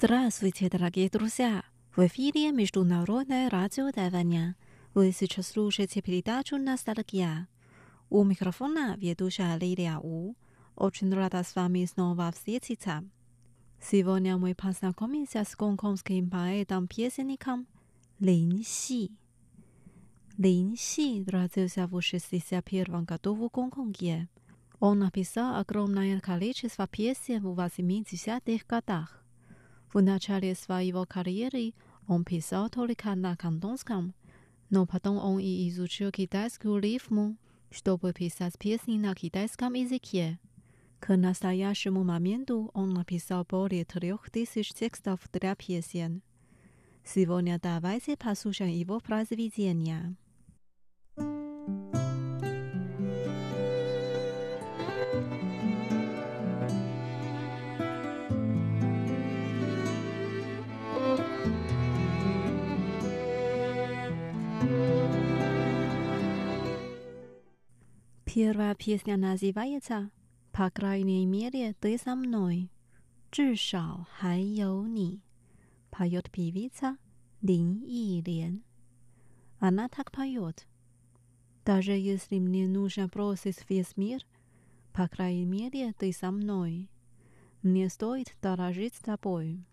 Здравствуйте, дорогие друзья! В эфире Международное радио Тайваня. Вы сейчас слушаете передачу «Ностальгия». У микрофона ведущая Лилия У. Очень рада с вами снова встретиться. Сегодня мы познакомимся с гонконгским поэтом-песенником Лин Си. Лин Си родился в 61 году в Гонконге. Он написал огромное количество песен в 80-х годах. В начале своего карьеры он писал только на кантонском, но потом он и изучил китайскую рифму, чтобы писать песни на китайском языке. К настоящему моменту он написал более трех тысяч текстов для песен. Сегодня давайте послушаем его произведения. thank you Первая песня называется «По крайней мере, ты со мной». «至少还有你» поет певица Лин Йилен. Она так поет. Даже если мне нужно бросить весь мир, по крайней мере, ты со мной. Мне стоит дорожить тобой.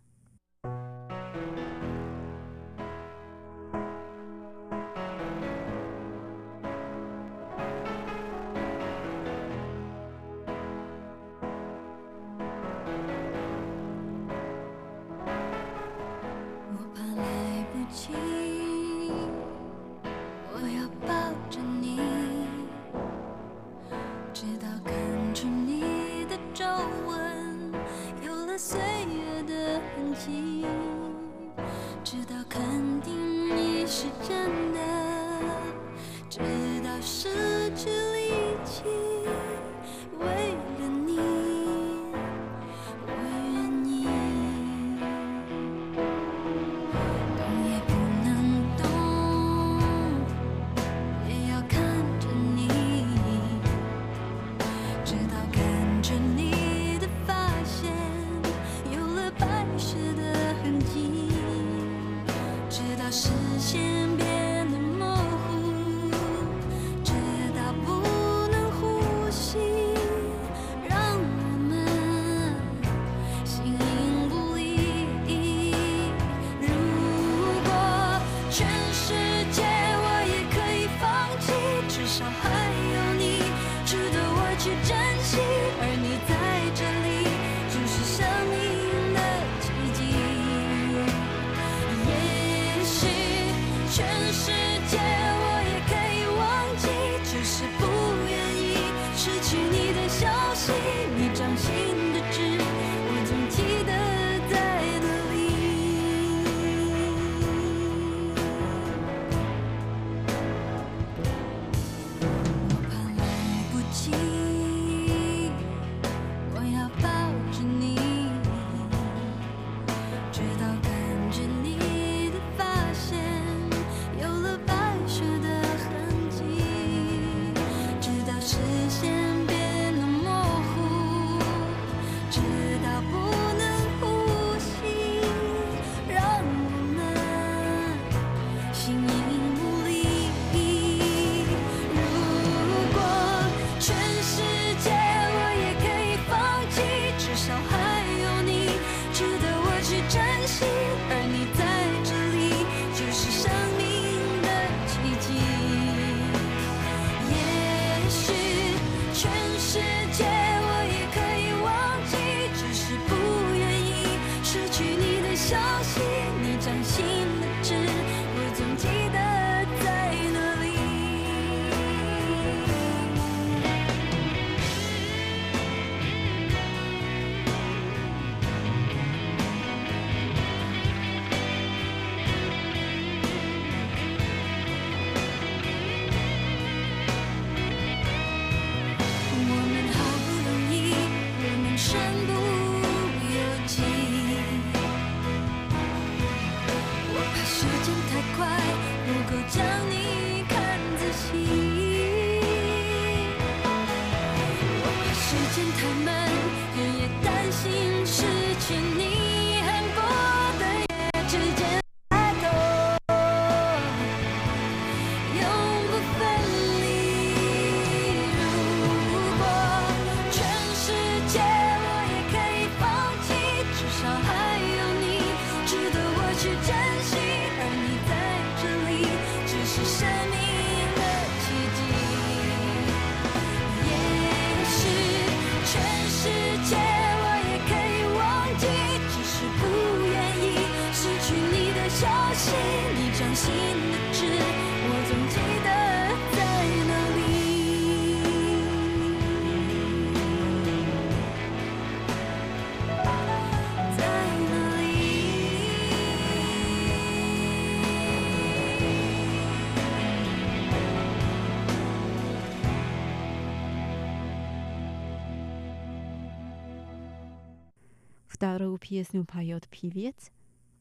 Wdarł pieśnię poet piwiec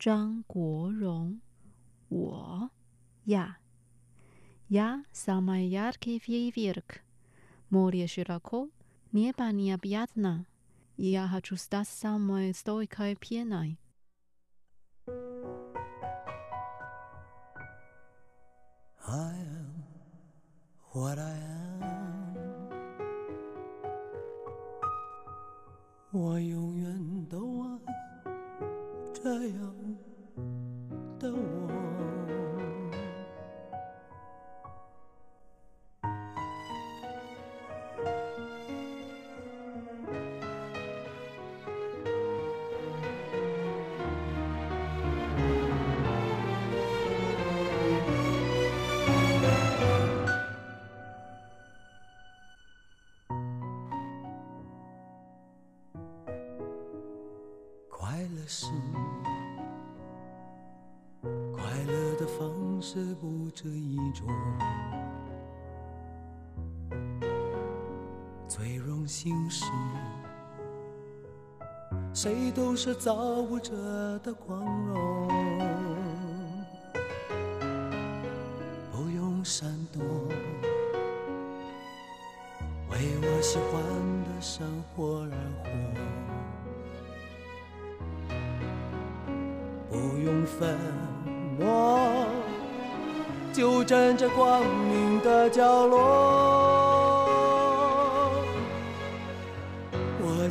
Zhang Guorong. Wo, ja. Ja sama jarkiew jej wierk. Morie szeroko, nieba nieobiadna. Ja хочу stać samej stojkoj pienaj. I am what I am. 我永远都爱这样的我。心事，谁都是造物者的光荣。不用闪躲，为我喜欢的生活而活。不用粉末，就站在光明的角落。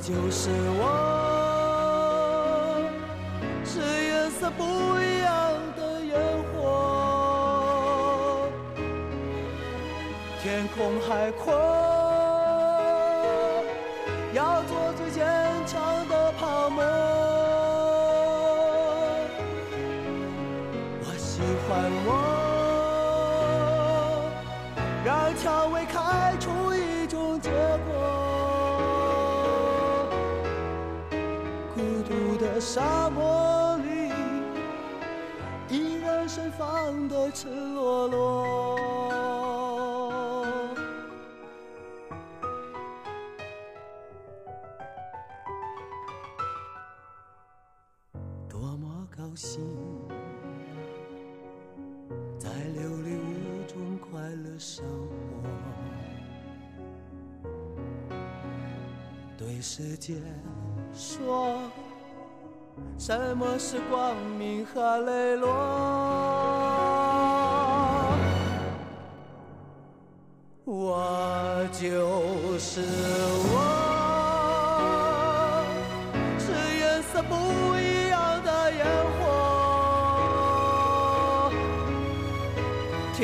就是我，是颜色不一样的烟火，天空海阔。要做。的赤裸裸，多么高兴，在琉璃屋中快乐生活。对世界说，什么是光明和磊落？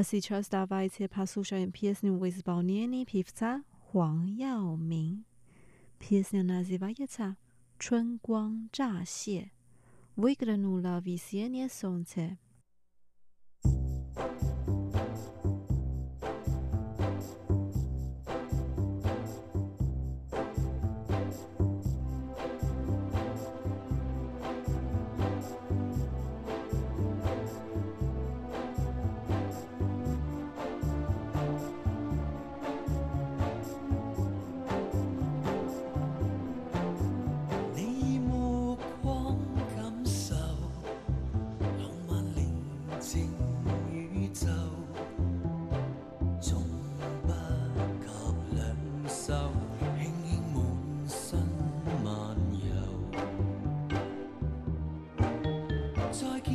А сейчас давайте послушаем песню в исполнении певца Хуang Яомин. Песня называется «Чун Гуанг Жа Xie». Выглянуло весеннее солнце. as I can.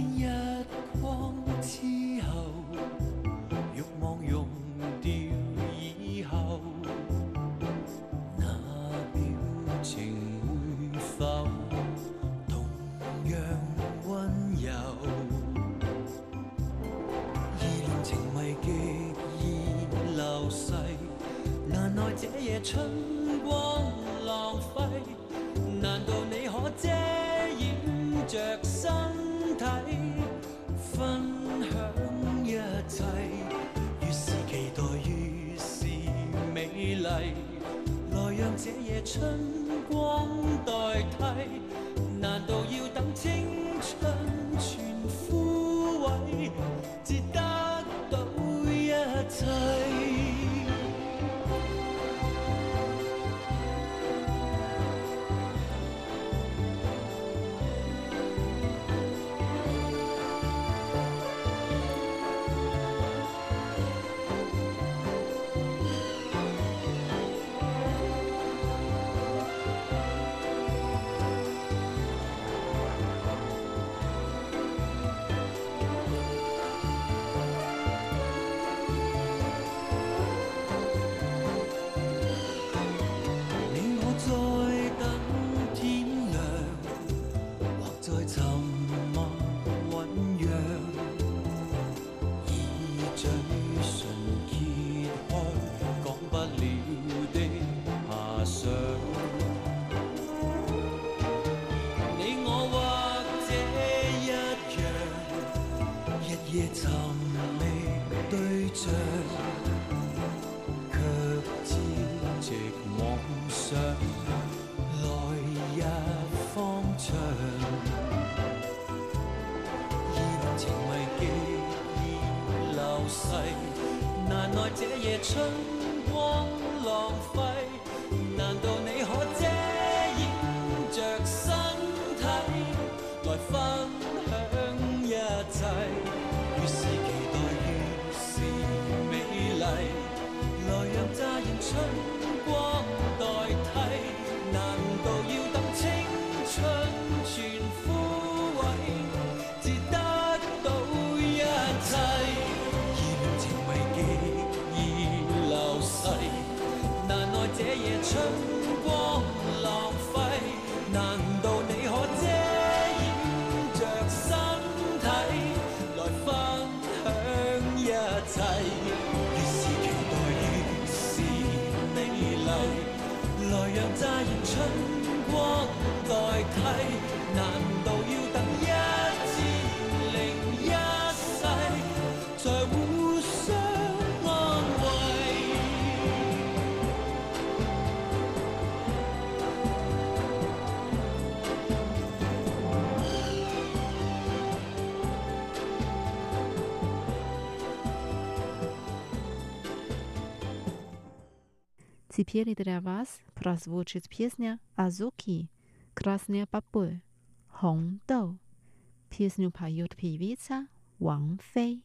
成。望想来日方长。艳情迷迹，已流逝，难耐这夜春光浪费。Теперь для вас прозвучит песня Азуки «Красные бобы» Хондо. Песню поет певица Ван Фэй.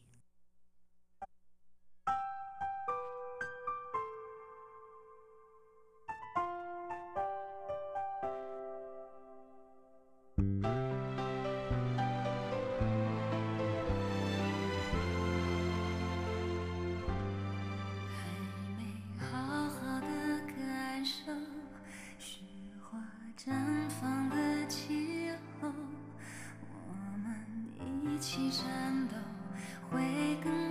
起战斗，会更。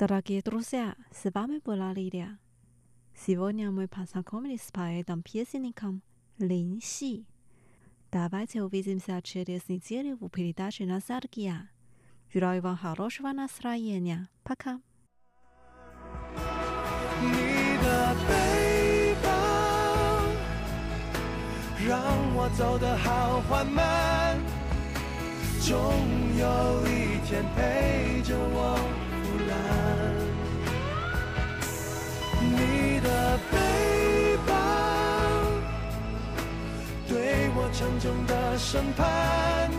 德拉基多说：“是巴梅布拉里的，是往年我们爬上科米斯帕尔当偏心的看林系，大卫在我们身上吃着牛仔的无边大餐，纳扎尔吉亚，伊拉伊万哈罗什万纳斯雷耶尼，拍卡。”你的背包对我沉重的审判，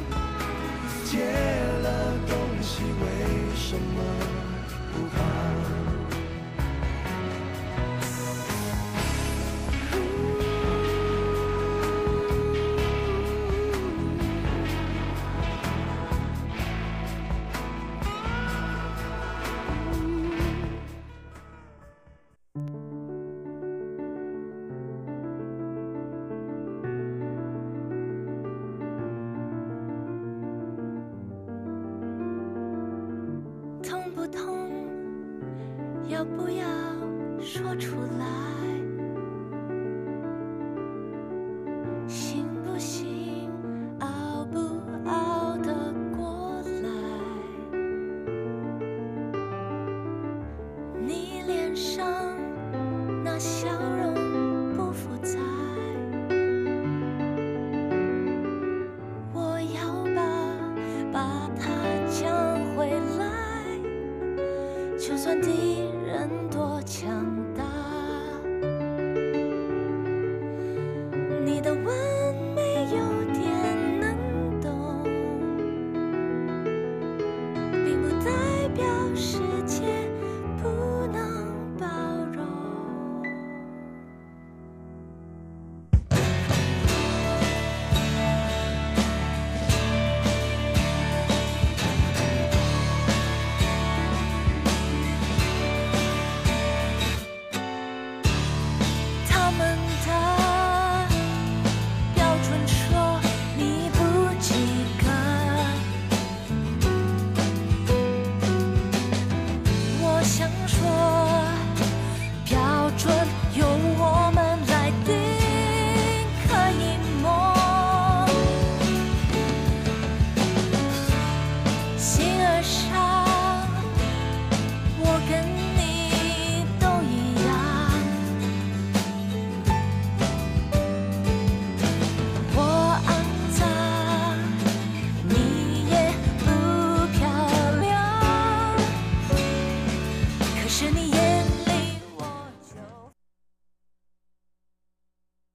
借了东西为什么不还？就算敌人多强。